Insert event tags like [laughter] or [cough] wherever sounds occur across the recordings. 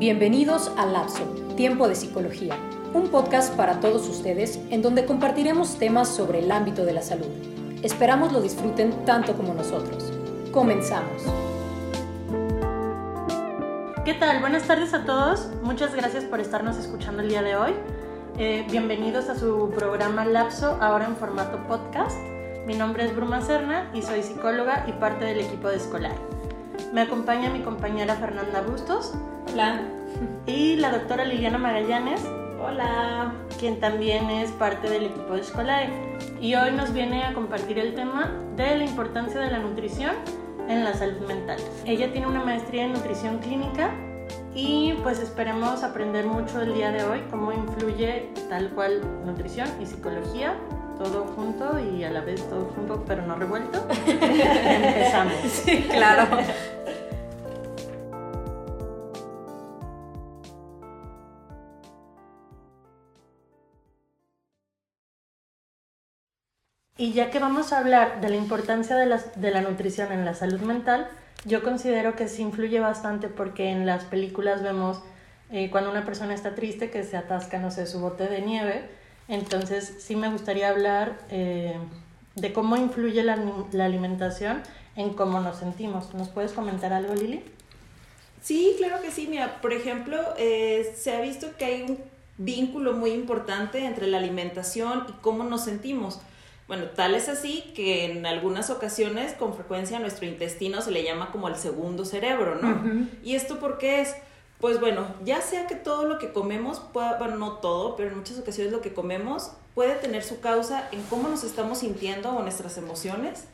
Bienvenidos a Lapso, Tiempo de Psicología, un podcast para todos ustedes en donde compartiremos temas sobre el ámbito de la salud. Esperamos lo disfruten tanto como nosotros. Comenzamos. ¿Qué tal? Buenas tardes a todos. Muchas gracias por estarnos escuchando el día de hoy. Eh, bienvenidos a su programa Lapso, ahora en formato podcast. Mi nombre es Bruma Serna y soy psicóloga y parte del equipo de Escolar. Me acompaña mi compañera Fernanda Bustos. Hola. Y la doctora Liliana Magallanes. Hola. Quien también es parte del equipo de Escolar. Y hoy nos viene a compartir el tema de la importancia de la nutrición en la salud mental. Ella tiene una maestría en nutrición clínica y pues esperemos aprender mucho el día de hoy cómo influye tal cual nutrición y psicología todo junto y a la vez todo junto pero no revuelto. [laughs] Empezamos. Sí, claro. Y ya que vamos a hablar de la importancia de la, de la nutrición en la salud mental, yo considero que sí influye bastante porque en las películas vemos eh, cuando una persona está triste que se atasca, no sé, su bote de nieve. Entonces sí me gustaría hablar eh, de cómo influye la, la, alimentación en cómo nos sentimos. ¿Nos puedes comentar algo, Lili? Sí, claro que sí. Mira, por ejemplo, eh, se ha visto que hay un vínculo muy importante entre la alimentación y cómo nos sentimos. Bueno, tal es así que en algunas ocasiones con frecuencia a nuestro intestino se le llama como el segundo cerebro, ¿no? Uh -huh. ¿Y esto por qué es? Pues bueno, ya sea que todo lo que comemos, pueda, bueno, no todo, pero en muchas ocasiones lo que comemos puede tener su causa en cómo nos estamos sintiendo o nuestras emociones.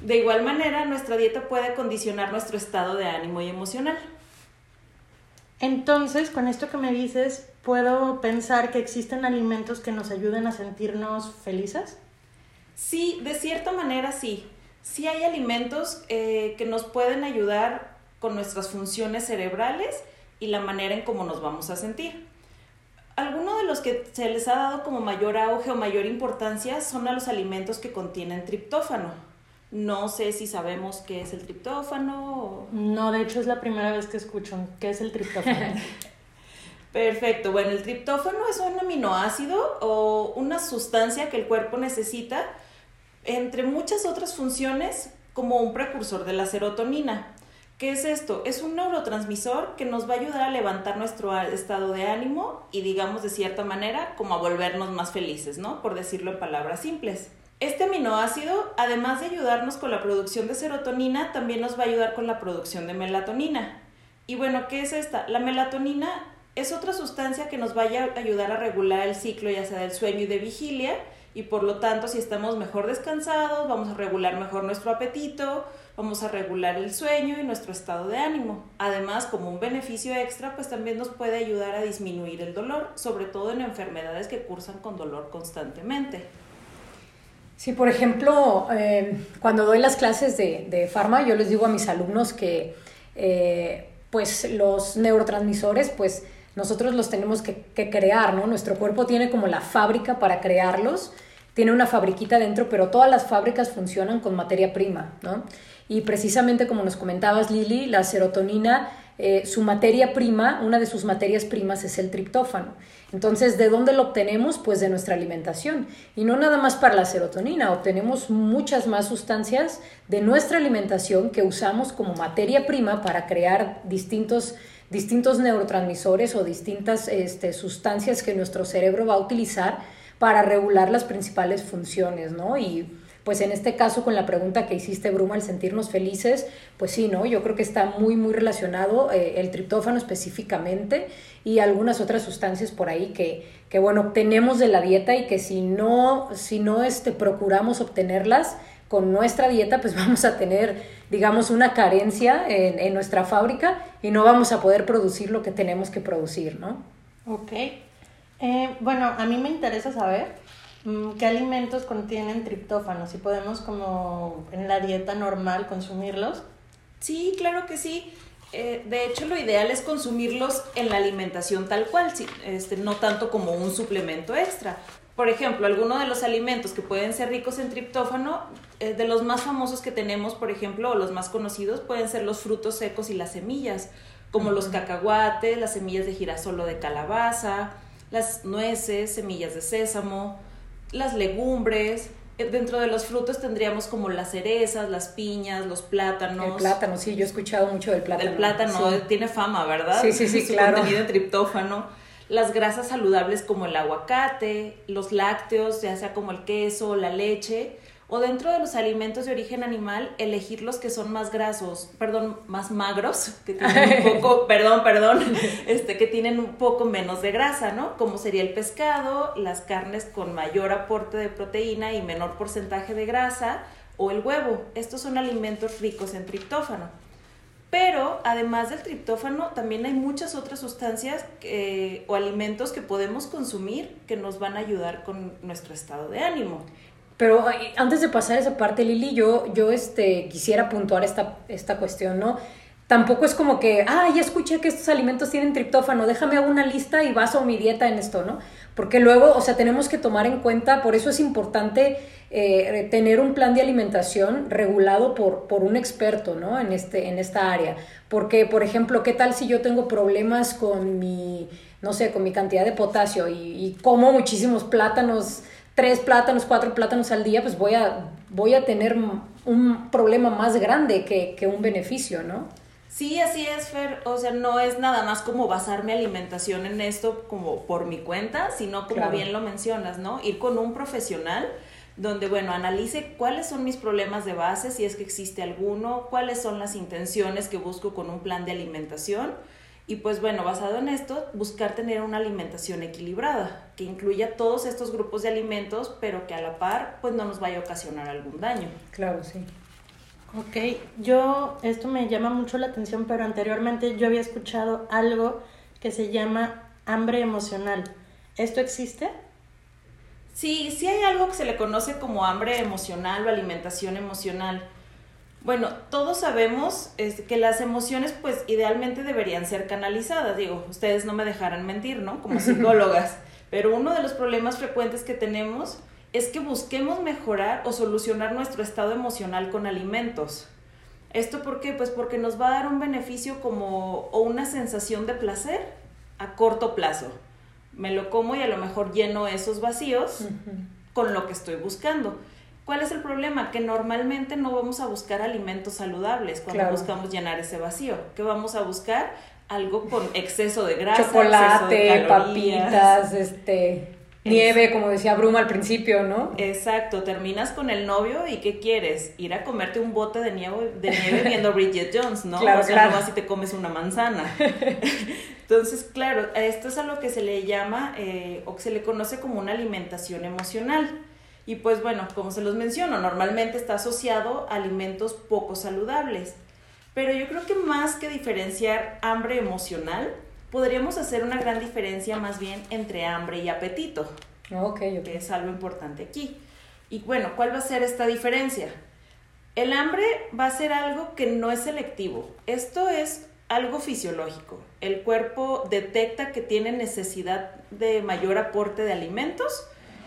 De igual manera, nuestra dieta puede condicionar nuestro estado de ánimo y emocional. Entonces, con esto que me dices, ¿puedo pensar que existen alimentos que nos ayuden a sentirnos felices? Sí, de cierta manera sí. Sí hay alimentos eh, que nos pueden ayudar con nuestras funciones cerebrales y la manera en cómo nos vamos a sentir. Algunos de los que se les ha dado como mayor auge o mayor importancia son a los alimentos que contienen triptófano. No sé si sabemos qué es el triptófano. O... No, de hecho es la primera vez que escucho qué es el triptófano. [laughs] Perfecto. Bueno, el triptófano es un aminoácido o una sustancia que el cuerpo necesita entre muchas otras funciones como un precursor de la serotonina. ¿Qué es esto? Es un neurotransmisor que nos va a ayudar a levantar nuestro estado de ánimo y digamos de cierta manera como a volvernos más felices, ¿no? Por decirlo en palabras simples. Este aminoácido, además de ayudarnos con la producción de serotonina, también nos va a ayudar con la producción de melatonina. Y bueno, ¿qué es esta? La melatonina es otra sustancia que nos va a ayudar a regular el ciclo ya sea del sueño y de vigilia y por lo tanto si estamos mejor descansados vamos a regular mejor nuestro apetito, vamos a regular el sueño y nuestro estado de ánimo. Además, como un beneficio extra, pues también nos puede ayudar a disminuir el dolor, sobre todo en enfermedades que cursan con dolor constantemente. Sí, por ejemplo, eh, cuando doy las clases de, de farma, yo les digo a mis alumnos que eh, pues los neurotransmisores, pues nosotros los tenemos que, que, crear, ¿no? Nuestro cuerpo tiene como la fábrica para crearlos, tiene una fabriquita dentro, pero todas las fábricas funcionan con materia prima, ¿no? Y precisamente como nos comentabas, Lili, la serotonina, eh, su materia prima, una de sus materias primas es el triptófano. Entonces, ¿de dónde lo obtenemos? Pues de nuestra alimentación. Y no nada más para la serotonina, obtenemos muchas más sustancias de nuestra alimentación que usamos como materia prima para crear distintos distintos neurotransmisores o distintas este, sustancias que nuestro cerebro va a utilizar para regular las principales funciones, ¿no? Y pues en este caso con la pregunta que hiciste, Bruma, el sentirnos felices, pues sí, ¿no? Yo creo que está muy, muy relacionado eh, el triptófano específicamente y algunas otras sustancias por ahí que, que, bueno, obtenemos de la dieta y que si no, si no este, procuramos obtenerlas, con nuestra dieta pues [laughs] vamos a tener, digamos, una carencia en, en, nuestra fábrica y no vamos a poder producir lo que tenemos que producir, ¿no? Ok. Eh, bueno, a mí me interesa saber mmm, qué alimentos contienen triptófano, si podemos como en la dieta normal consumirlos. Sí, claro que sí. Eh, de hecho, lo ideal es consumirlos en la alimentación tal cual, este, no tanto como un suplemento extra. Por ejemplo, algunos de los alimentos que pueden ser ricos en triptófano, eh, de los más famosos que tenemos, por ejemplo, o los más conocidos, pueden ser los frutos secos y las semillas. como los cacahuates, las semillas de girasol o de calabaza, las nueces, semillas de sésamo, las legumbres. Eh, Dentro de los frutos tendríamos como las cerezas, las piñas, los plátanos. El plátano, sí, yo he escuchado mucho del plátano. El plátano sí. tiene fama, ¿verdad? Sí, sí, sí, [laughs] Su claro. contenido en triptófano. Las grasas saludables como el aguacate, los lácteos, ya sea como el queso, la leche, o dentro de los alimentos de origen animal, elegir los que son más grasos, perdón, más magros, [laughs] que tienen un [laughs] poco, perdón, perdón, [laughs] este, que tienen un poco menos de grasa, ¿no? Como sería el pescado, las carnes con mayor aporte de proteína y menor porcentaje de grasa, o el huevo. Estos son alimentos ricos en triptófano. Pero además del triptófano, también hay muchas otras sustancias que- o alimentos que podemos consumir que nos van a ayudar con nuestro estado de ánimo. Pero antes de pasar esa parte, Lili, yo, yo este, quisiera puntuar esta, esta cuestión, ¿no? Tampoco es como que, ah, ya escuché que estos alimentos tienen triptófano, déjame hago una lista y baso mi dieta en esto, ¿no? Porque luego, o sea, tenemos que tomar en cuenta, por eso es importante eh, tener un plan de alimentación regulado por, por un experto, ¿no? En, este, en esta área. Porque, por ejemplo, ¿qué tal si yo tengo problemas con mi, no sé, con mi cantidad de potasio y, y como muchísimos plátanos? Tres plátanos, cuatro plátanos al día, pues voy a, voy a tener un problema más grande que, que un beneficio, ¿no? Sí, así es, Fer. O sea, no es nada más como basar mi alimentación en esto como por mi cuenta, sino como Claro. bien lo mencionas, ¿no? Ir con un profesional donde, bueno, analice cuáles son mis problemas de base, si es que existe alguno, cuáles son las intenciones que busco con un plan de alimentación. Y pues bueno, basado en esto, buscar tener una alimentación equilibrada, que incluya todos estos grupos de alimentos, pero que a la par pues no nos vaya a ocasionar algún daño. Claro, sí. Ok, yo, esto me llama mucho la atención, pero anteriormente yo había escuchado algo que se llama hambre emocional. ¿Esto existe? Sí, sí hay algo que se le conoce como hambre emocional o alimentación emocional. Bueno, todos sabemos este, que las emociones pues idealmente deberían ser canalizadas. Digo, ustedes no me dejarán mentir, ¿no? Como [laughs] psicólogas. Pero uno de los problemas frecuentes que tenemos es que busquemos mejorar o solucionar nuestro estado emocional con alimentos. ¿Esto por qué? Pues porque nos va a dar un beneficio como o una sensación de placer a corto plazo. Me lo como y a lo mejor lleno esos vacíos con lo que estoy buscando. ¿Cuál es el problema? Que normalmente no vamos a buscar alimentos saludables cuando Claro. buscamos llenar ese vacío. ¿Qué vamos a buscar? Algo con exceso de grasa, exceso Chocolate, de papitas, este, nieve, como decía Bruma al principio, ¿no? Exacto, terminas con el novio y ¿qué quieres? Ir a comerte un bote de nieve, de nieve viendo Bridget Jones, ¿no? Claro, o sea, claro. no vas y te comes una manzana. [laughs] Entonces, claro, esto es a lo que se le llama eh, o que se le conoce como una alimentación emocional. Y pues bueno, como se los menciono, normalmente está asociado a alimentos poco saludables. Pero yo creo que más que diferenciar hambre emocional, podríamos hacer una gran diferencia más bien entre hambre y apetito Ok, ok. que es algo importante aquí. Y bueno, ¿cuál va a ser esta diferencia? El hambre va a ser algo que no es selectivo. Esto es algo fisiológico. El cuerpo detecta que tiene necesidad de mayor aporte de alimentos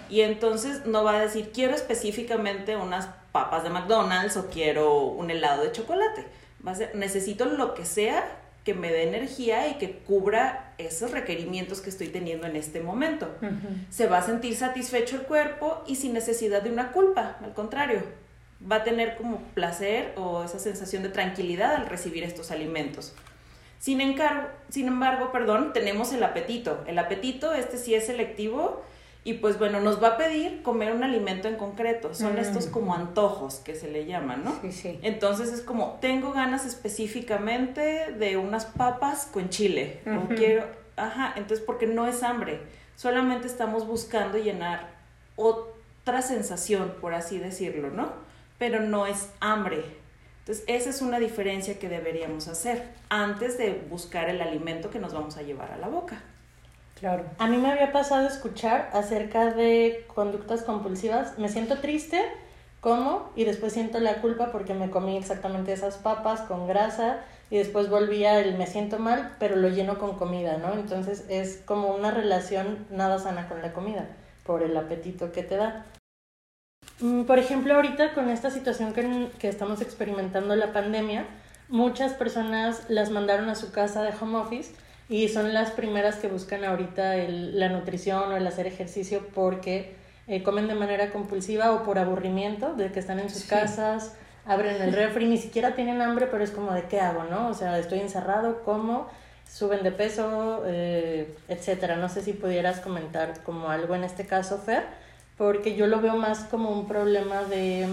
y entonces no va a decir quiero específicamente unas papas de McDonald's o quiero un helado de chocolate. Va a ser necesito lo que sea que me dé energía y que cubra esos requerimientos que estoy teniendo en este momento se va a sentir satisfecho el cuerpo y sin necesidad de una culpa, al contrario, va a tener como placer o esa sensación de tranquilidad al recibir estos alimentos. Sin, encar- sin embargo, perdón, tenemos el apetito. El apetito, este sí es selectivo y pues bueno, nos va a pedir comer un alimento en concreto. Son Mm. estos como antojos que se le llaman, ¿no? Sí, sí. Entonces es como, tengo ganas específicamente de unas papas con chile. O Ujú. quiero, ajá, entonces porque no es hambre. Solamente estamos buscando llenar otra sensación, por así decirlo, ¿no? Pero no es hambre. Entonces esa es una diferencia que deberíamos hacer antes de buscar el alimento que nos vamos a llevar a la boca. Claro. A mí me había pasado escuchar acerca de conductas compulsivas. Me siento triste, como y después siento la culpa porque me comí exactamente esas papas con grasa y después volví a el me siento mal, pero lo lleno con comida, ¿no? Entonces es como una relación nada sana con la comida por el apetito que te da. Mm, Por ejemplo, ahorita con esta situación que, que estamos experimentando la pandemia, muchas personas las mandaron a su casa de home office y son las primeras que buscan ahorita el, la nutrición o el hacer ejercicio porque eh, comen de manera compulsiva o por aburrimiento de que están en sus casas, abren el [laughs] refri, ni siquiera tienen hambre, pero es como de qué hago, ¿no? O sea, estoy encerrado, como, suben de peso, eh, etcétera. No sé si pudieras comentar como algo en este caso, Fer, porque yo lo veo más como un problema de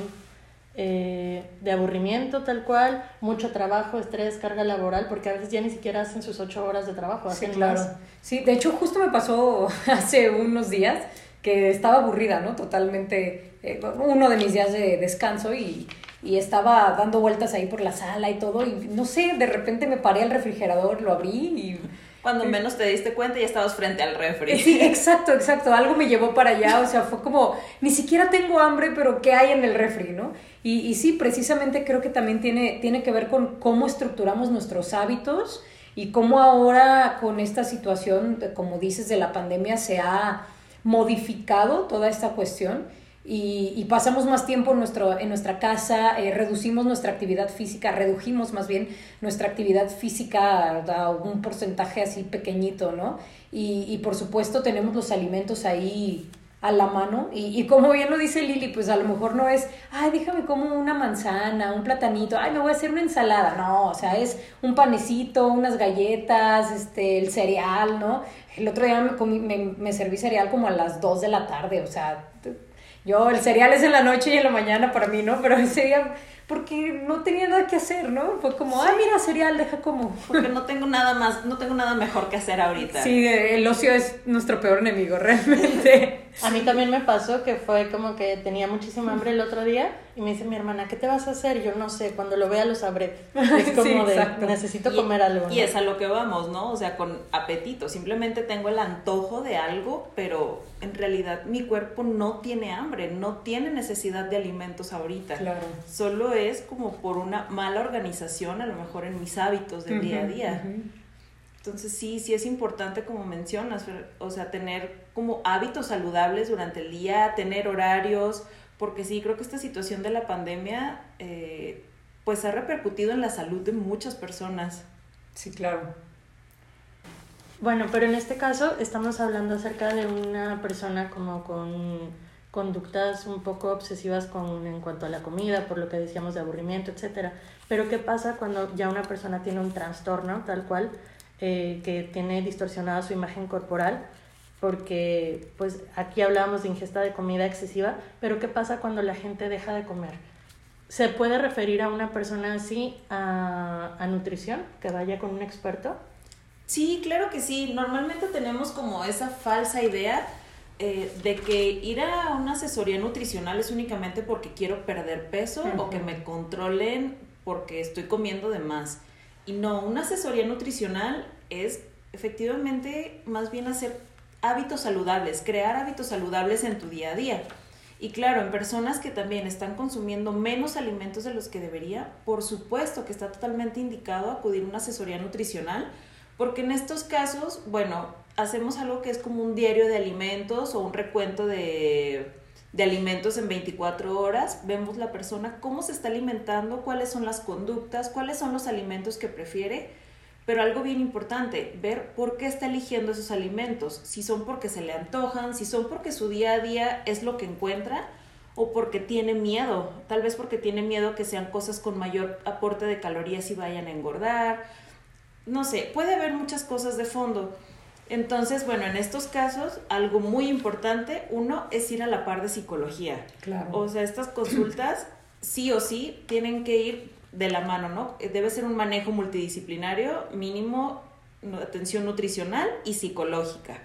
eh, de aburrimiento tal cual, mucho trabajo, estrés, carga laboral, porque a veces ya ni siquiera hacen sus ocho horas de trabajo, hacen sí, claro. Sí, de hecho justo me pasó [laughs] hace unos días que estaba aburrida, ¿no? Totalmente, eh, uno de mis días de descanso y, y estaba dando vueltas ahí por la sala y todo y no sé, de repente me paré al refrigerador, lo abrí y cuando menos te diste cuenta ya estabas frente al refri. Sí, [laughs] exacto, exacto. Algo me llevó para allá, o sea, fue como, ni siquiera tengo hambre, pero ¿qué hay en el refri, no? Y, y sí, precisamente creo que también tiene, tiene que ver con cómo estructuramos nuestros hábitos y cómo ahora con esta situación, como dices, de la pandemia se ha modificado toda esta cuestión y, pasamos más tiempo en, nuestro, en nuestra casa, eh, reducimos nuestra actividad física, redujimos más bien nuestra actividad física a un porcentaje así pequeñito, ¿no? Y, por supuesto tenemos los alimentos ahí a la mano y, como bien lo dice Lili, pues a lo mejor no es, ay, déjame como una manzana, un platanito, ay, me voy a hacer una ensalada, no, o sea, es un panecito, unas galletas, este, el cereal, ¿no? El otro día me, me, me serví cereal como a las 2 de la tarde, o sea, yo, el cereal es en la noche y en la mañana para mí, ¿no? Pero ese día, porque no tenía nada que hacer, ¿no? Fue como, ah, mira, cereal, deja como. Porque no tengo nada más, no tengo nada mejor que hacer ahorita. Sí, el ocio es nuestro peor enemigo, [laughs] realmente. A mí también me pasó que fue como que tenía muchísima hambre el otro día y me dice mi hermana, ¿qué te vas a hacer? yo no sé, cuando lo vea lo sabré. [laughs] Es como de, necesito comer algo. Y es a lo que vamos, ¿no? O sea, con apetito. Simplemente tengo el antojo de algo, pero en realidad mi cuerpo no tiene hambre, no tiene necesidad de alimentos ahorita. Claro. Solo es como por una mala organización, a lo mejor en mis hábitos del día a día. Entonces sí, sí es importante como mencionas, o sea, tener como hábitos saludables durante el día, tener horarios, porque sí, creo que esta situación de la pandemia eh, pues ha repercutido en la salud de muchas personas. Sí, claro. Bueno, pero en este caso estamos hablando acerca de una persona como con conductas un poco obsesivas con, en cuanto a la comida, por lo que decíamos de aburrimiento, etc. Pero ¿qué pasa cuando ya una persona tiene un trastorno tal cual? Eh, que tiene distorsionada su imagen corporal, porque pues aquí hablábamos de ingesta de comida excesiva, pero ¿qué pasa cuando la gente deja de comer? ¿Se puede referir a una persona así a, a nutrición, que vaya con un experto? Sí, claro que sí. Normalmente tenemos como esa falsa idea eh, de que ir a una asesoría nutricional es únicamente porque quiero perder peso o que me controlen porque estoy comiendo de más. Y no, una asesoría nutricional es efectivamente más bien hacer hábitos saludables, crear hábitos saludables en tu día a día. Y claro, en personas que también están consumiendo menos alimentos de los que debería, por supuesto que está totalmente indicado acudir a una asesoría nutricional, porque en estos casos, bueno, hacemos algo que es como un diario de alimentos o un recuento de de alimentos en 24 horas, vemos la persona cómo se está alimentando, cuáles son las conductas, cuáles son los alimentos que prefiere, pero algo bien importante, ver por qué está eligiendo esos alimentos, si son porque se le antojan, si son porque su día a día es lo que encuentra o porque tiene miedo, tal vez porque tiene miedo que sean cosas con mayor aporte de calorías y vayan a engordar, no sé, puede haber muchas cosas de fondo entonces, bueno, en estos casos, algo muy importante, uno, es ir a la par de psicología. Claro. O sea, estas consultas, sí o sí, tienen que ir de la mano, ¿no? Debe ser un manejo multidisciplinario, mínimo atención nutricional y psicológica.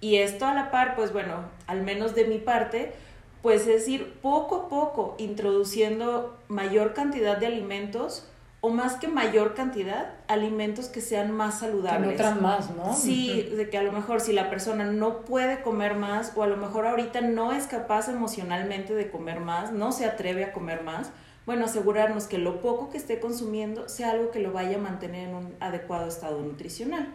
Y esto a la par, pues bueno, al menos de mi parte, pues es ir poco a poco introduciendo mayor cantidad de alimentos o más que mayor cantidad, alimentos que sean más saludables. Que más, ¿no? Sí, de que a lo mejor si la persona no puede comer más o a lo mejor ahorita no es capaz emocionalmente de comer más, no se atreve a comer más, bueno, asegurarnos que lo poco que esté consumiendo sea algo que lo vaya a mantener en un adecuado estado nutricional.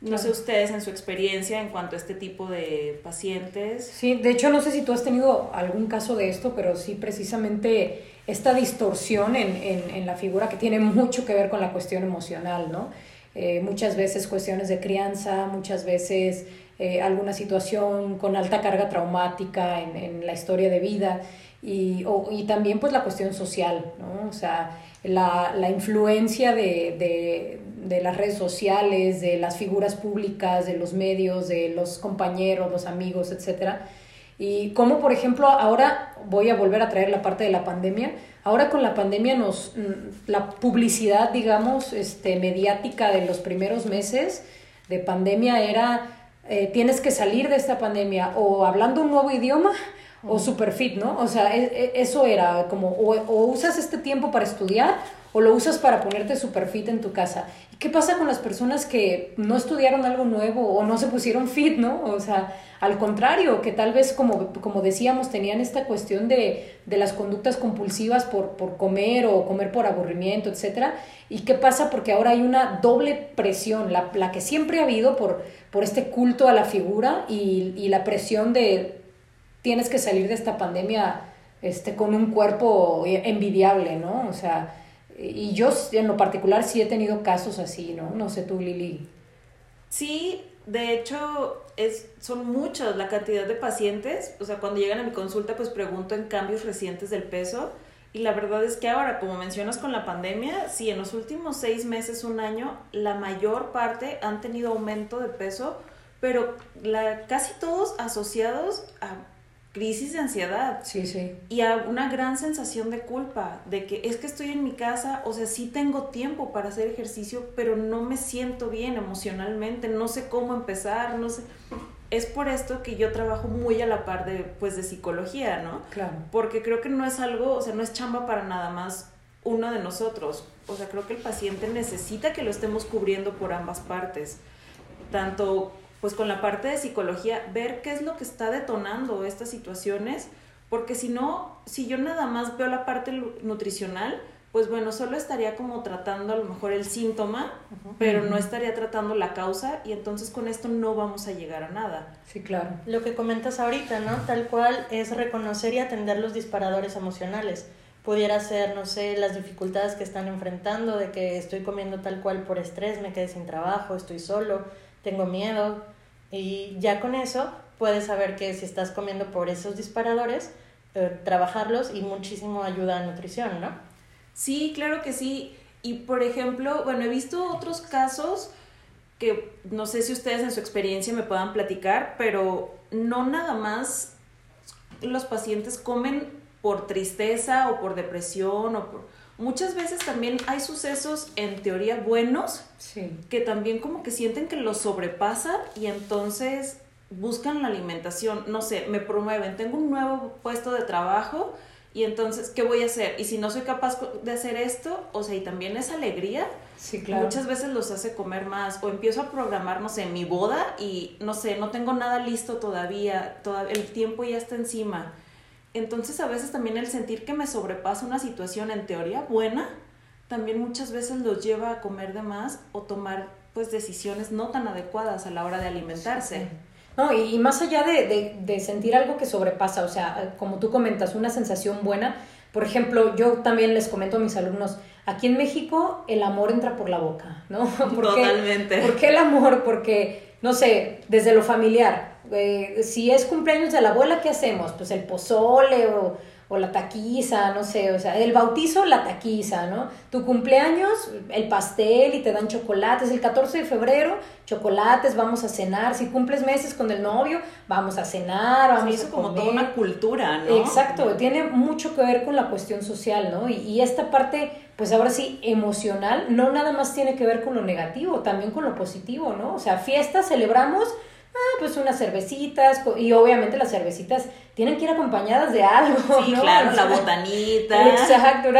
No sé ustedes en su experiencia en cuanto a este tipo de pacientes. Sí, de hecho no sé si tú has tenido algún caso de esto, pero sí precisamente esta distorsión en, en, la figura que tiene mucho que ver con la cuestión emocional, ¿no? Eh, muchas veces cuestiones de crianza, muchas veces eh, alguna situación con alta carga traumática en, en la historia de vida y, y, también pues la cuestión social, ¿no? O sea, la, la influencia de, de, de, las redes sociales, de las figuras públicas, de los medios, de los compañeros, los amigos, etc. Y como por ejemplo ahora voy a volver a traer la parte de la pandemia, ahora con la pandemia nos, mm, la publicidad, digamos, este, mediática de los primeros meses de pandemia era, eh, tienes que salir de esta pandemia o hablando un nuevo idioma o super fit, ¿no? O sea, e, e, eso era como, o, usas este tiempo para estudiar o lo usas para ponerte super fit en tu casa. ¿Y qué pasa con las personas que no estudiaron algo nuevo o no se pusieron fit, ¿no? O sea, al contrario, que tal vez, como, como decíamos, tenían esta cuestión de, de las conductas compulsivas por, por comer o comer por aburrimiento, etc. ¿Y qué pasa? Porque ahora hay una doble presión, la, la que siempre ha habido por, por este culto a la figura y, y la presión de tienes que salir de esta pandemia este, con un cuerpo envidiable, ¿no? O sea, y yo en lo particular sí he tenido casos así, ¿no? No sé tú, Lili. Sí, de hecho, es, son muchas la cantidad de pacientes. O sea, cuando llegan a mi consulta, pues pregunto en cambios recientes del peso. Y la verdad es que ahora, como mencionas con la pandemia, sí, en los últimos seis meses, un año, la mayor parte han tenido aumento de peso, pero la, casi todos asociados a crisis de ansiedad. Sí, sí. Y a una gran sensación de culpa, de que es que estoy en mi casa, o sea, sí tengo tiempo para hacer ejercicio, pero no me siento bien emocionalmente, no sé cómo empezar, no sé. Es por esto que yo trabajo muy a la par de, pues, de psicología, ¿no? Claro. Porque creo que no es algo, o sea, no es chamba para nada más uno de nosotros. O sea, creo que el paciente necesita que lo estemos cubriendo por ambas partes. Tanto pues con la parte de psicología, ver qué es lo que está detonando estas situaciones, porque si no, si yo nada más veo la parte nutricional, pues bueno, solo estaría como tratando a lo mejor el síntoma, pero no estaría tratando la causa y entonces con esto no vamos a llegar a nada. Sí, claro. Lo que comentas ahorita, ¿no? Tal cual es reconocer y atender los disparadores emocionales. Pudiera ser, no sé, las dificultades que están enfrentando, de que estoy comiendo tal cual por estrés, me quedé sin trabajo, estoy solo, tengo miedo, y ya con eso puedes saber que si estás comiendo por esos disparadores, eh, trabajarlos y muchísimo ayuda a nutrición, ¿no? Sí, claro que sí. Y por ejemplo, bueno, he visto otros casos que no sé si ustedes en su experiencia me puedan platicar, pero no nada más los pacientes comen por tristeza o por depresión o por muchas veces también hay sucesos en teoría buenos que también como que sienten que los sobrepasan y entonces buscan la alimentación, no sé, me promueven, tengo un nuevo puesto de trabajo y entonces, ¿qué voy a hacer? Y si no soy capaz de hacer esto, o sea, y también esa alegría, sí, claro. muchas veces los hace comer más. O empiezo a programar, no sé, mi boda y, no sé, no tengo nada listo todavía, todavía el tiempo ya está encima. Entonces a veces también el sentir que me sobrepasa una situación en teoría buena, también muchas veces los lleva a comer de más o tomar pues decisiones no tan adecuadas a la hora de alimentarse. No, y, más allá de, de, sentir algo que sobrepasa, o sea, como tú comentas, una sensación buena, por ejemplo, yo también les comento a mis alumnos, aquí en México el amor entra por la boca, ¿no? [laughs] Totalmente. ¿Por qué el amor? Porque, no sé, desde lo familiar, eh, si es cumpleaños de la abuela, ¿qué hacemos? Pues el pozole o, o, la taquiza, no sé, o sea, el bautizo, la taquiza, ¿no? Tu cumpleaños, el pastel y te dan chocolates. El 14 de febrero, chocolates, vamos a cenar. Si cumples meses con el novio, vamos a cenar, vamos a como toda una cultura, ¿no? Exacto, tiene mucho que ver con la cuestión social, ¿no? Y, y esta parte, pues ahora sí, emocional, no nada más tiene que ver con lo negativo, también con lo positivo, ¿no? O sea, fiesta, celebramos ah, pues unas cervecitas, y obviamente las cervecitas tienen que ir acompañadas de algo. Sí, claro, la botanita. Exacto,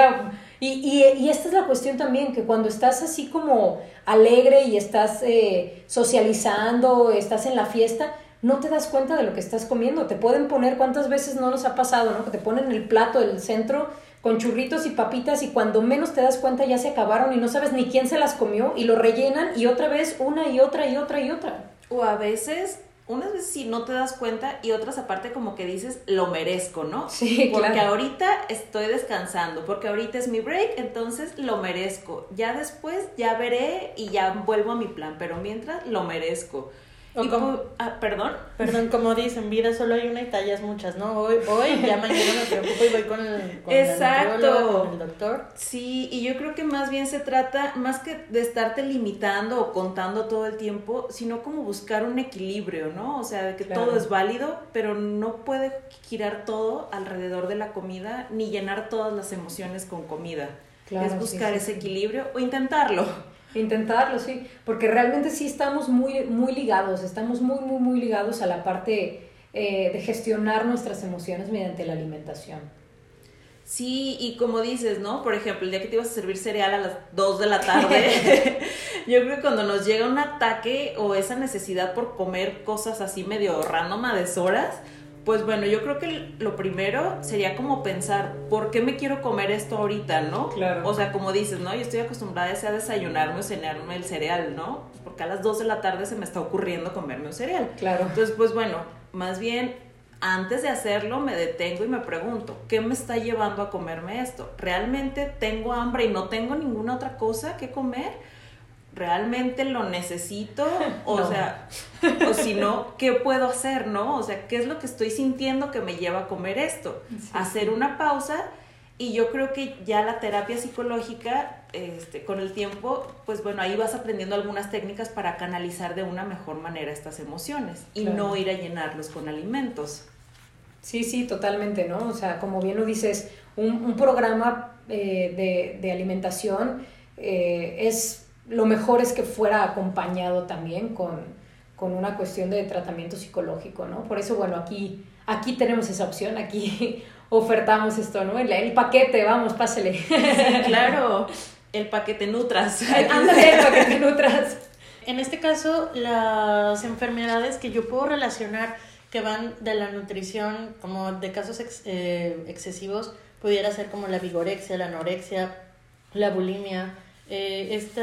y, y, y, esta es la cuestión también, que cuando estás así como alegre y estás eh, socializando, estás en la fiesta, no te das cuenta de lo que estás comiendo. Te pueden poner, ¿cuántas veces no nos ha pasado, no? Que te ponen el plato del centro con churritos y papitas y cuando menos te das cuenta ya se acabaron y no sabes ni quién se las comió y lo rellenan y otra vez una y otra y otra y otra. O a veces unas veces sí no te das cuenta y otras aparte como que dices lo merezco, ¿no? Sí, Porque ahorita estoy descansando, porque ahorita es mi break, entonces lo merezco. Ya después ya veré y ya vuelvo a mi plan, pero mientras lo merezco. O como, ah, perdón. Perdón, como dicen, vida solo hay una y tallas muchas, ¿no? Hoy, hoy ya mañana me preocupo y voy con el, con Exacto. con el doctor. Sí, y yo creo que más bien se trata, más que de estarte limitando o contando todo el tiempo, sino como buscar un equilibrio, ¿no? O sea, de que todo es válido, pero no puede girar todo alrededor de la comida ni llenar todas las emociones con comida. es buscar ese equilibrio o intentarlo. Intentarlo, sí, porque realmente sí estamos muy, muy ligados, estamos muy, muy, muy ligados a la parte eh, de gestionar nuestras emociones mediante la alimentación. Sí, y como dices, ¿no? Por ejemplo, el día que te ibas a servir cereal a las 2 de la tarde, [laughs] [laughs] yo creo que cuando nos llega un ataque o esa necesidad por comer cosas así medio random a deshoras, pues bueno, yo creo que lo primero sería como pensar, ¿por qué me quiero comer esto ahorita, no? Claro. O sea, como dices, ¿no? Yo estoy acostumbrada a desayunarme o cenarme el cereal, ¿no? Porque a las 2 de la tarde se me está ocurriendo comerme un cereal. Claro. Entonces, pues bueno, más bien, antes de hacerlo me detengo y me pregunto, ¿qué me está llevando a comerme esto? ¿Realmente tengo hambre y no tengo ninguna otra cosa que comer? Realmente lo necesito, [laughs] o sea, o si no, ¿qué puedo hacer, no? O sea, ¿qué es lo que estoy sintiendo que me lleva a comer esto? Hacer una pausa y yo creo que ya la terapia psicológica, este, con el tiempo, pues bueno, ahí vas aprendiendo algunas técnicas para canalizar de una mejor manera estas emociones y no ir a llenarlos con alimentos. Sí, sí, totalmente, ¿no? O sea, como bien lo dices, un, programa eh, de, alimentación eh, es lo mejor es que fuera acompañado también con, una cuestión de tratamiento psicológico, ¿no? Por eso, bueno, aquí, aquí tenemos esa opción, aquí [laughs] ofertamos esto, ¿no? El, paquete, vamos, pásele. Sí, claro, el paquete Nutras. [laughs] Ándale, el paquete Nutras. En este caso, las enfermedades que yo puedo relacionar que van de la nutrición, como de casos eh, excesivos, pudiera ser como la vigorexia, la anorexia, la bulimia, eh, esta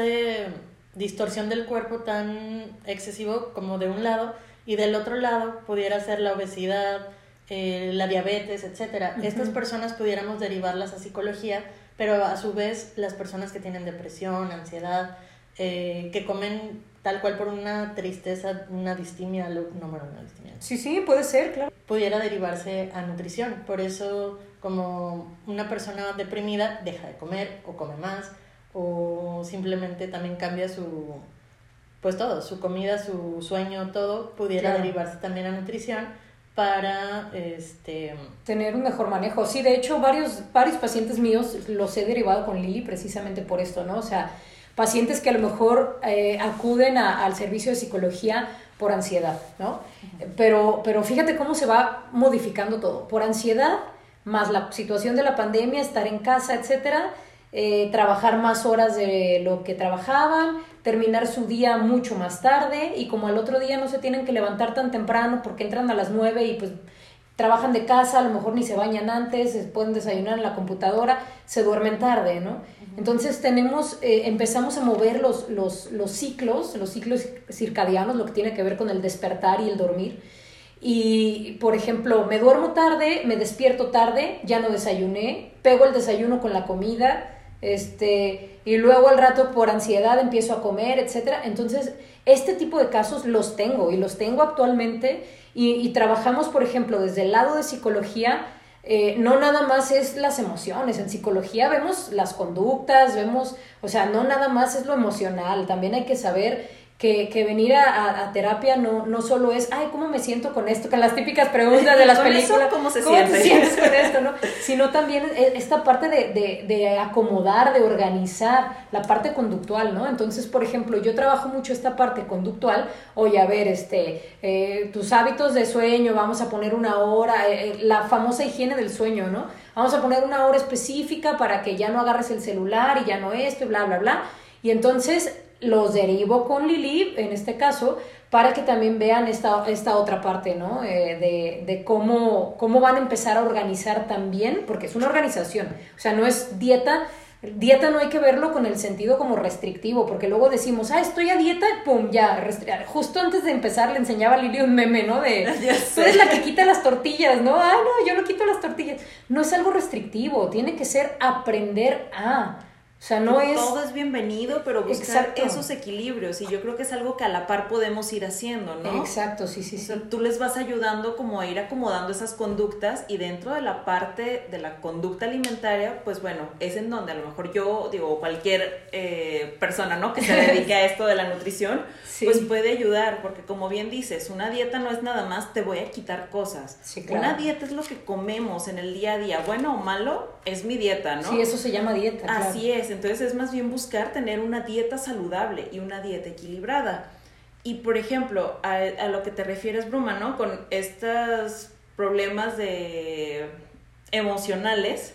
distorsión del cuerpo tan excesivo como de un lado y del otro lado pudiera ser la obesidad, eh, la diabetes, etc. Estas personas pudiéramos derivarlas a psicología, pero a su vez las personas que tienen depresión, ansiedad, eh, que comen tal cual por una tristeza, una distimia, no, una distimia. Sí, sí, puede ser, claro. Pudiera derivarse a nutrición. Por eso, como una persona deprimida deja de comer o come más, o simplemente también cambia su, pues todo, su comida, su sueño, todo, pudiera derivarse también a nutrición para este tener un mejor manejo. Sí, de hecho varios varios pacientes míos los he derivado con Lili precisamente por esto, ¿no? O sea, pacientes que a lo mejor eh, acuden al servicio de psicología por ansiedad, ¿no? Pero pero fíjate cómo se va modificando todo. Por ansiedad más la situación de la pandemia, estar en casa, etcétera, eh, trabajar más horas de lo que trabajaban, terminar su día mucho más tarde y como al otro día no se tienen que levantar tan temprano porque entran a las 9 y pues trabajan de casa, a lo mejor ni se bañan antes, pueden desayunar en la computadora, se duermen tarde, ¿no? Entonces tenemos, eh, empezamos a mover los, los, los ciclos, los ciclos circadianos, lo que tiene que ver con el despertar y el dormir. Y, por ejemplo, me duermo tarde, me despierto tarde, ya no desayuné, pego el desayuno con la comida, este, y luego al rato por ansiedad empiezo a comer, etc. Entonces, este tipo de casos los tengo y los tengo actualmente y, trabajamos, por ejemplo, desde el lado de psicología, eh, no nada más es las emociones, en psicología vemos las conductas, vemos, o sea, no nada más es lo emocional, también hay que saber que, que venir a, a, terapia no, no solo es, ay, ¿cómo me siento con esto? Con las típicas preguntas de [laughs] las películas. ¿Cómo se siente? te sientes con esto? ¿no? [laughs] Sino también e, esta parte de, de, de, acomodar, de organizar la parte conductual, ¿no? Entonces, por ejemplo, yo trabajo mucho esta parte conductual. Oye, a ver, este, eh, tus hábitos de sueño, vamos a poner una hora, eh, eh, la famosa higiene del sueño, ¿no? Vamos a poner una hora específica para que ya no agarres el celular y ya no esto y bla, bla, bla. Y entonces los derivo con Lili, en este caso, para que también vean esta, esta otra parte, ¿no? Eh, de, de, cómo, cómo van a empezar a organizar también, porque es una organización, o sea, no es dieta, dieta no hay que verlo con el sentido como restrictivo, porque luego decimos, ah, estoy a dieta, pum, ya, justo antes de empezar le enseñaba a Lili un meme, ¿no? De, [laughs] tú eres la que quita las tortillas, ¿no? Ah, no, yo no quito las tortillas. No es algo restrictivo, tiene que ser aprender a... O sea, no es... Todo es bienvenido, pero buscar esos equilibrios. Y yo creo que es algo que a la par podemos ir haciendo, ¿no? Exacto, sí, sí, sí. tú les vas ayudando como a ir acomodando esas conductas y dentro de la parte de la conducta alimentaria, pues bueno, es en donde a lo mejor yo, digo, cualquier eh, persona, ¿no? Que se dedique a [laughs] esto de la nutrición, pues puede ayudar, porque como bien dices, una dieta no es nada más te voy a quitar cosas. Sí, claro. Una dieta es lo que comemos en el día a día, bueno o malo, es mi dieta, ¿no? Sí, eso se llama dieta. Así es entonces es más bien buscar tener una dieta saludable y una dieta equilibrada. Y por ejemplo, a, lo que te refieres, Bruma, ¿no? Con estos problemas de emocionales,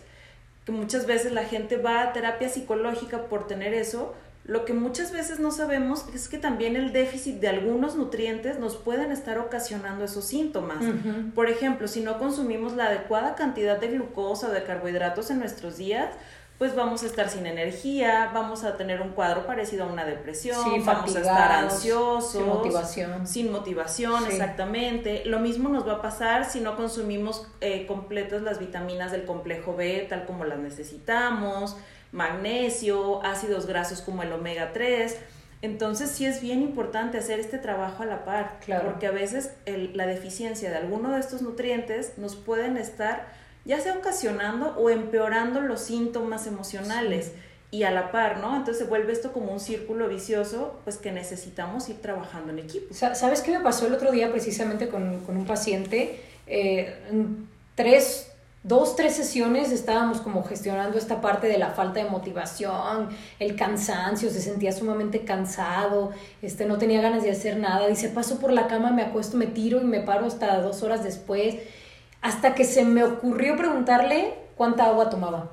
que muchas veces la gente va a terapia psicológica por tener eso, lo que muchas veces no sabemos es que también el déficit de algunos nutrientes nos pueden estar ocasionando esos síntomas. Por ejemplo, si no consumimos la adecuada cantidad de glucosa o de carbohidratos en nuestros días, pues vamos a estar sin energía, vamos a tener un cuadro parecido a una depresión, vamos a estar ansiosos, sin motivación. Sin motivación, exactamente. Lo mismo nos va a pasar si no consumimos eh, completas las vitaminas del complejo B tal como las necesitamos, magnesio, ácidos grasos como el omega 3. Entonces sí es bien importante hacer este trabajo a la par, claro. porque a veces la deficiencia de alguno de estos nutrientes nos pueden estar ya sea ocasionando o empeorando los síntomas emocionales. Y a la par, ¿no? Entonces se vuelve esto como un círculo vicioso, pues que necesitamos ir trabajando en equipo. ¿Sabes qué me pasó el otro día precisamente con, con un paciente? Eh, tres, dos, tres sesiones estábamos como gestionando esta parte de la falta de motivación, el cansancio, se sentía sumamente cansado, este, no tenía ganas de hacer nada, dice, paso por la cama, me acuesto, me tiro y me paro hasta dos horas después hasta que se me ocurrió preguntarle cuánta agua tomaba.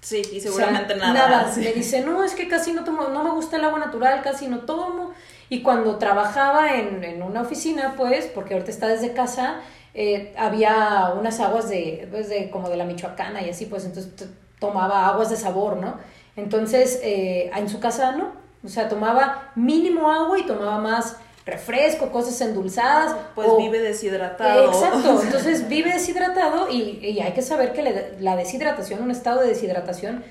Sí, y seguramente nada. Nada. Me dice, no, es que casi no tomo, no me gusta el agua natural, casi no tomo. Y cuando trabajaba en, en una oficina, pues, porque ahorita está desde casa, eh, había unas aguas de, pues, de, como de la Michoacana y así, pues, entonces tomaba aguas de sabor, ¿no? Entonces, eh, en su casa no. O sea, tomaba mínimo agua y tomaba más refresco, cosas endulzadas. Pues vive deshidratado. Exacto, [laughs] entonces vive deshidratado y, hay que saber que la deshidratación, un estado de deshidratación,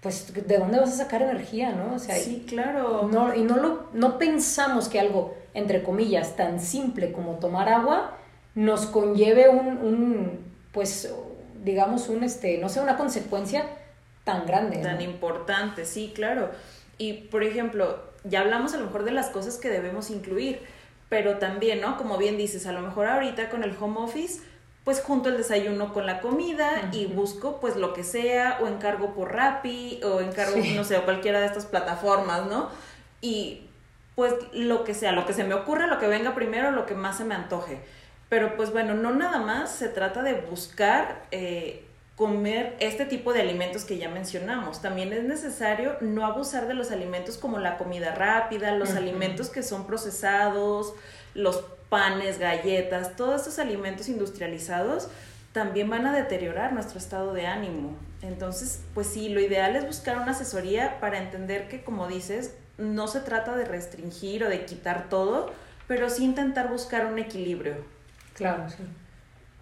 pues de dónde vas a sacar energía, ¿no? O sea, sí, claro. No, y no, lo, no pensamos que algo, entre comillas, tan simple como tomar agua nos conlleve un, un pues, digamos, un, este, no sé, una consecuencia tan grande. Tan importante, sí, claro. Y, por ejemplo, ya hablamos a lo mejor de las cosas que debemos incluir, pero también, ¿no? Como bien dices, a lo mejor ahorita con el home office, pues junto el desayuno con la comida y busco pues lo que sea o encargo por Rappi o encargo, no sé, o cualquiera de estas plataformas, ¿no? Y pues lo que sea, lo que se me ocurra, lo que venga primero, lo que más se me antoje. Pero pues bueno, no nada más se trata de buscar eh, comer este tipo de alimentos que ya mencionamos. También es necesario no abusar de los alimentos como la comida rápida, los alimentos que son procesados, los panes, galletas, todos estos alimentos industrializados también van a deteriorar nuestro estado de ánimo. Entonces, pues sí, lo ideal es buscar una asesoría para entender que, como dices, no se trata de restringir o de quitar todo, pero sí intentar buscar un equilibrio. Claro, sí.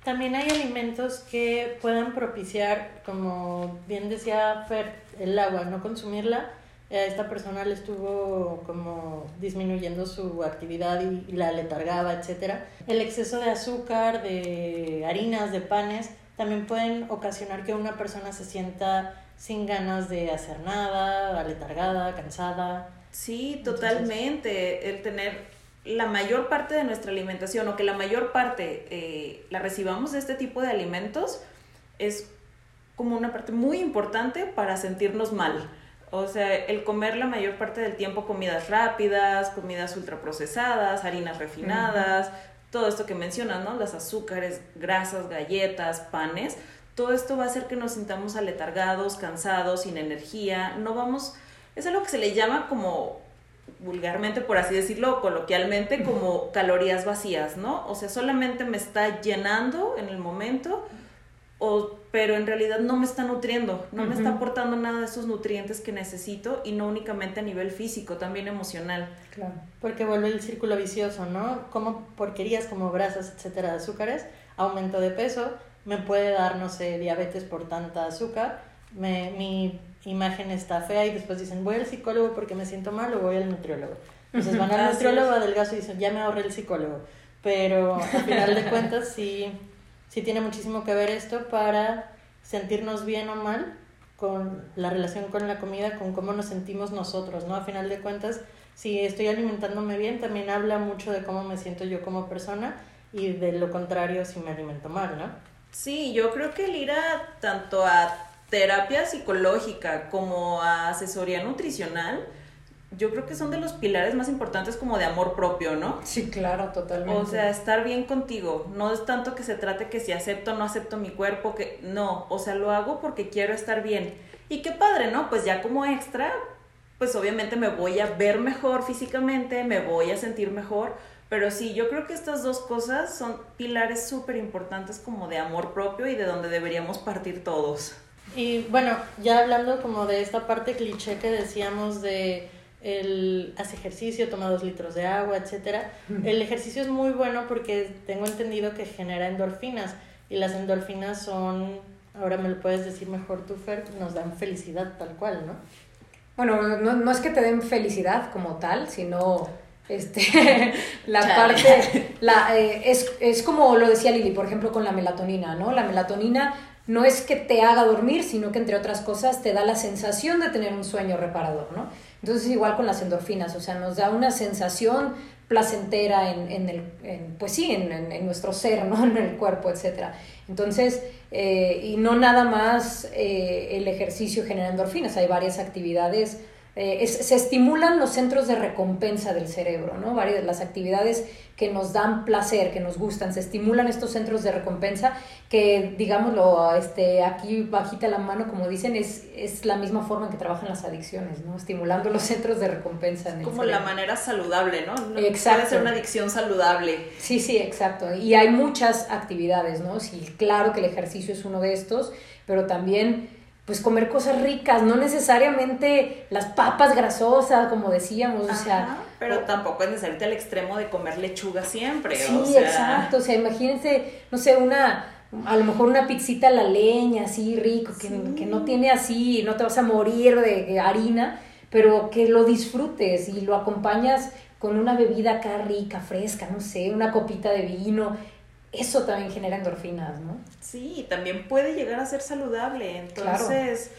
También hay alimentos que puedan propiciar, como bien decía Fer, el agua, no consumirla. A esta persona le estuvo como disminuyendo su actividad y, la letargaba, etc. El exceso de azúcar, de harinas, de panes, también pueden ocasionar que una persona se sienta sin ganas de hacer nada, aletargada, cansada. Sí, totalmente. el tener la mayor parte de nuestra alimentación o que la mayor parte eh, la recibamos de este tipo de alimentos es como una parte muy importante para sentirnos mal. O sea, el comer la mayor parte del tiempo comidas rápidas, comidas ultraprocesadas, harinas refinadas, todo esto que mencionas, ¿no? Las azúcares, grasas, galletas, panes, todo esto va a hacer que nos sintamos aletargados, cansados, sin energía, no vamos, es algo que se le llama como vulgarmente, por así decirlo, coloquialmente, como calorías vacías, ¿no? O sea, solamente me está llenando en el momento, o, pero en realidad no me está nutriendo, no me está aportando nada de esos nutrientes que necesito y no únicamente a nivel físico, también emocional. Claro, porque vuelve el círculo vicioso, ¿no? Como porquerías como grasas, etcétera, azúcares, aumento de peso, me puede dar, no sé, diabetes por tanta azúcar, me, mi imagen está fea y después dicen, voy al psicólogo porque me siento mal o voy al nutriólogo. [laughs] Entonces van al nutriólogo, adelgazo y dicen, ya me ahorré el psicólogo. Pero al final de [laughs] cuentas sí sí tiene muchísimo que ver esto para sentirnos bien o mal con la relación con la comida, con cómo nos sentimos nosotros, ¿no? A final de cuentas, si estoy alimentándome bien, también habla mucho de cómo me siento yo como persona y de lo contrario si me alimento mal, ¿no? Sí, yo creo que el ir a tanto a terapia psicológica como a asesoría nutricional, yo creo que son de los pilares más importantes como de amor propio, ¿no? Sí, claro, totalmente. O sea, estar bien contigo. No es tanto que se trate que si acepto o no acepto mi cuerpo, que no, o sea, lo hago porque quiero estar bien. Y qué padre, ¿no? Pues ya como extra, pues obviamente me voy a ver mejor físicamente, me voy a sentir mejor, pero sí, yo creo que estas dos cosas son pilares súper importantes como de amor propio y de donde deberíamos partir todos. Y bueno, ya hablando como de esta parte cliché que decíamos de el hace ejercicio, toma dos litros de agua, etcétera. El ejercicio es muy bueno porque tengo entendido que genera endorfinas y las endorfinas son, ahora me lo puedes decir mejor tú, Fer, nos dan felicidad tal cual, ¿no? Bueno, no, no es que te den felicidad como tal, sino este, [laughs] la parte, la, eh, es, es como lo decía Lili, por ejemplo, con la melatonina, ¿no? La melatonina no es que te haga dormir, sino que entre otras cosas te da la sensación de tener un sueño reparador, ¿no? Entonces igual con las endorfinas, o sea, nos da una sensación placentera en, en el, pues sí, en, en, nuestro ser, ¿no? [laughs] En el cuerpo, etc. Entonces, eh, y no nada más eh, el ejercicio genera endorfinas, hay varias actividades eh, se estimulan los centros de recompensa del cerebro, ¿no? Varias las actividades que nos dan placer, que nos gustan, se estimulan estos centros de recompensa que, digámoslo, este, aquí bajita la mano, como dicen, es, es la misma forma en que trabajan las adicciones, ¿no? Estimulando los centros de recompensa. En como la manera saludable, ¿no? exacto. Puede ser una adicción saludable. Sí, sí, exacto. Y hay muchas actividades, ¿no? Sí, claro que el ejercicio es uno de estos, pero también pues comer cosas ricas, no necesariamente las papas grasosas, como decíamos, o sea... Pero tampoco es necesario al extremo de comer lechuga siempre, sí, exacto, o sea, imagínense, no sé, una, a lo mejor una pizzita a la leña, así rico, que, que no tiene así, no te vas a morir de harina, pero que lo disfrutes y lo acompañas con una bebida acá rica, fresca, no sé, una copita de vino, eso también genera endorfinas, ¿no? Sí, también puede llegar a ser saludable. Entonces,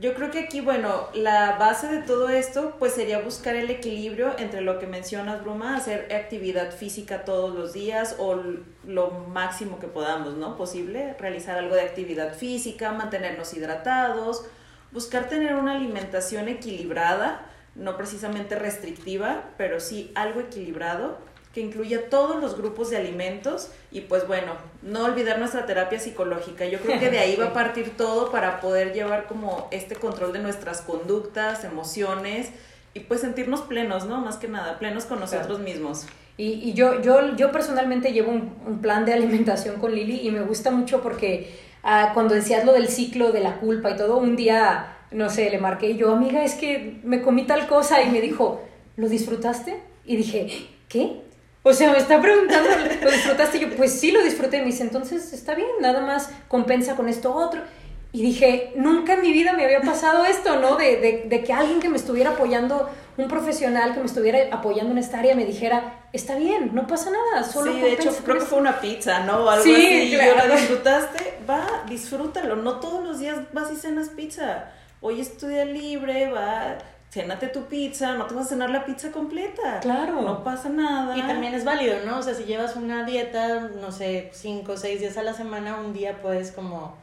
yo creo que aquí, bueno, la base de todo esto, pues sería buscar el equilibrio entre lo que mencionas, Bruma, hacer actividad física todos los días o lo máximo que podamos, ¿no? Posible, realizar algo de actividad física, mantenernos hidratados, buscar tener una alimentación equilibrada, no precisamente restrictiva, pero sí algo equilibrado que incluya todos los grupos de alimentos y pues bueno, no olvidar nuestra terapia psicológica. Yo creo que de ahí va a [laughs] partir todo para poder llevar como este control de nuestras conductas, emociones y pues sentirnos plenos, ¿no? Más que nada, plenos con nosotros mismos. Y, y, yo, yo, yo personalmente llevo un, plan de alimentación con Lili y me gusta mucho porque ah, cuando decías lo del ciclo de la culpa y todo, un día, no sé, le marqué yo, amiga, es que me comí tal cosa y me dijo, ¿lo disfrutaste? Y dije, ¿qué? O sea, me está preguntando, ¿lo disfrutaste? Y yo, pues sí, lo disfruté. Me dice, entonces está bien, nada más compensa con esto otro. Y dije, nunca en mi vida me había pasado esto, ¿no? De, de, de, que alguien que me estuviera apoyando, un profesional que me estuviera apoyando en esta área, me dijera, está bien, no pasa nada, solo Sí, de hecho, creo que fue una pizza, ¿no? O algo sí, así. Claro. Y ahora disfrutaste, va, disfrútalo. No todos los días vas y cenas pizza. Hoy es tu día libre, va cénate tu pizza, no te vas a cenar la pizza completa. Claro. No pasa nada. Y también es válido, ¿no? O sea, si llevas una dieta, no sé, cinco o seis días a la semana, un día puedes como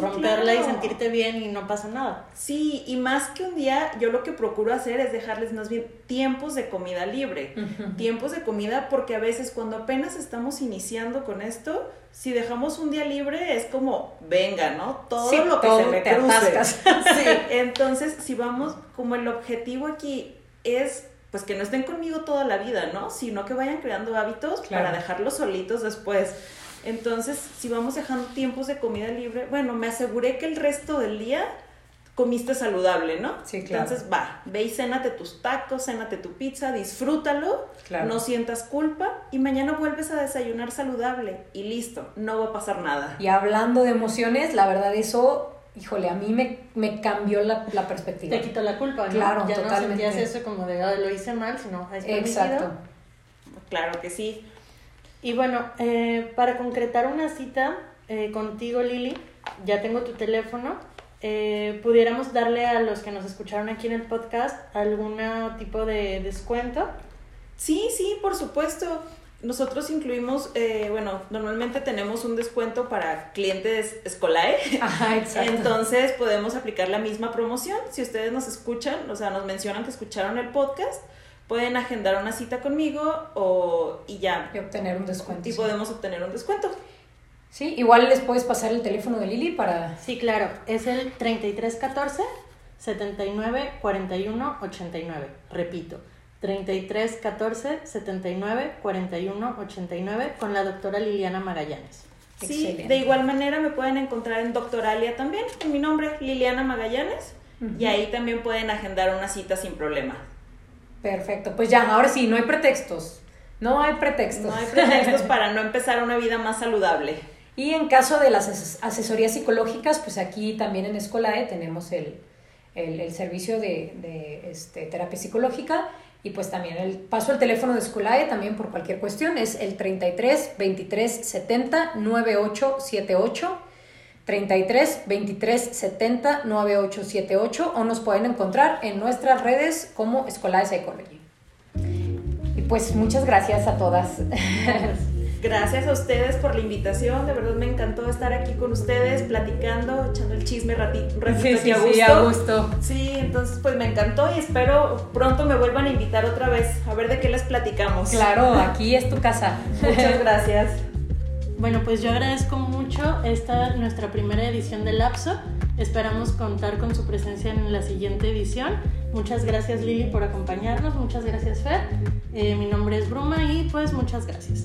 romperla y sentirte bien y no pasa nada. Sí, y más que un día, yo lo que procuro hacer es dejarles más bien tiempos de comida libre. Tiempos de comida porque a veces cuando apenas estamos iniciando con esto, si dejamos un día libre es como, venga, ¿no? Todo lo que se me cruce. [laughs] sí, [laughs] entonces si vamos, como el objetivo aquí es pues que no estén conmigo toda la vida, ¿no? Sino que vayan creando hábitos para dejarlos solitos después. Entonces, si vamos dejando tiempos de comida libre, bueno, me aseguré que el resto del día comiste saludable, ¿no? Sí, claro. Entonces, va, ve y cénate tus tacos, cénate tu pizza, disfrútalo, no sientas culpa y mañana vuelves a desayunar saludable y listo, no va a pasar nada. Y hablando de emociones, la verdad eso híjole, a mí me, me cambió la, la, perspectiva. Te quitó la culpa, ¿no? Claro, ya totalmente. no sentías eso como de, lo hice mal, sino, ¿es Exacto. Claro que sí. Y bueno, eh, para concretar una cita eh, contigo, Lili, ya tengo tu teléfono. Eh, pudiéramos darle a los que nos escucharon aquí en el podcast algún tipo de descuento. Sí, sí, por supuesto. Nosotros incluimos, eh, bueno, normalmente tenemos un descuento para clientes escolares. [laughs] Ajá, exacto. Entonces podemos aplicar la misma promoción. Si ustedes nos escuchan, o sea, nos mencionan que escucharon el podcast, pueden agendar una cita conmigo o, y ya. Y obtener un descuento. Y podemos obtener un descuento. Sí, igual les puedes pasar el teléfono de Lili para... Sí, claro, es el 3314 79 41 89. Repito, 33 14 79 41 89 con la doctora Liliana Magallanes. Sí, de igual manera me pueden encontrar en Doctoralia también, con mi nombre, Liliana Magallanes, y ahí también pueden agendar una cita sin problema. Perfecto, pues ya, ahora sí, no hay pretextos. No hay pretextos. No hay pretextos [laughs] para no empezar una vida más saludable. Y en caso de las asesorías psicológicas, pues aquí también en Escolae tenemos el, el, servicio de, de este, terapia psicológica y pues también el paso al teléfono de Escolae también por cualquier cuestión es el 33 23 70 9878 33 23 70 9878 o nos pueden encontrar en nuestras redes como Escolae Psychology. Y pues muchas gracias a todas. Gracias a ustedes por la invitación, de verdad me encantó estar aquí con ustedes, platicando, echando el chisme ratito, ratito sí, a gusto. Sí, a gusto. Sí, entonces pues me encantó y espero pronto me vuelvan a invitar otra vez a ver de qué les platicamos. Claro, aquí es tu casa. Muchas gracias. Bueno, pues yo agradezco mucho esta nuestra primera edición de Lapso. Esperamos contar con su presencia en la siguiente edición. Muchas gracias Lili por acompañarnos, muchas gracias Fer. Eh, mi nombre es Bruma y pues muchas gracias.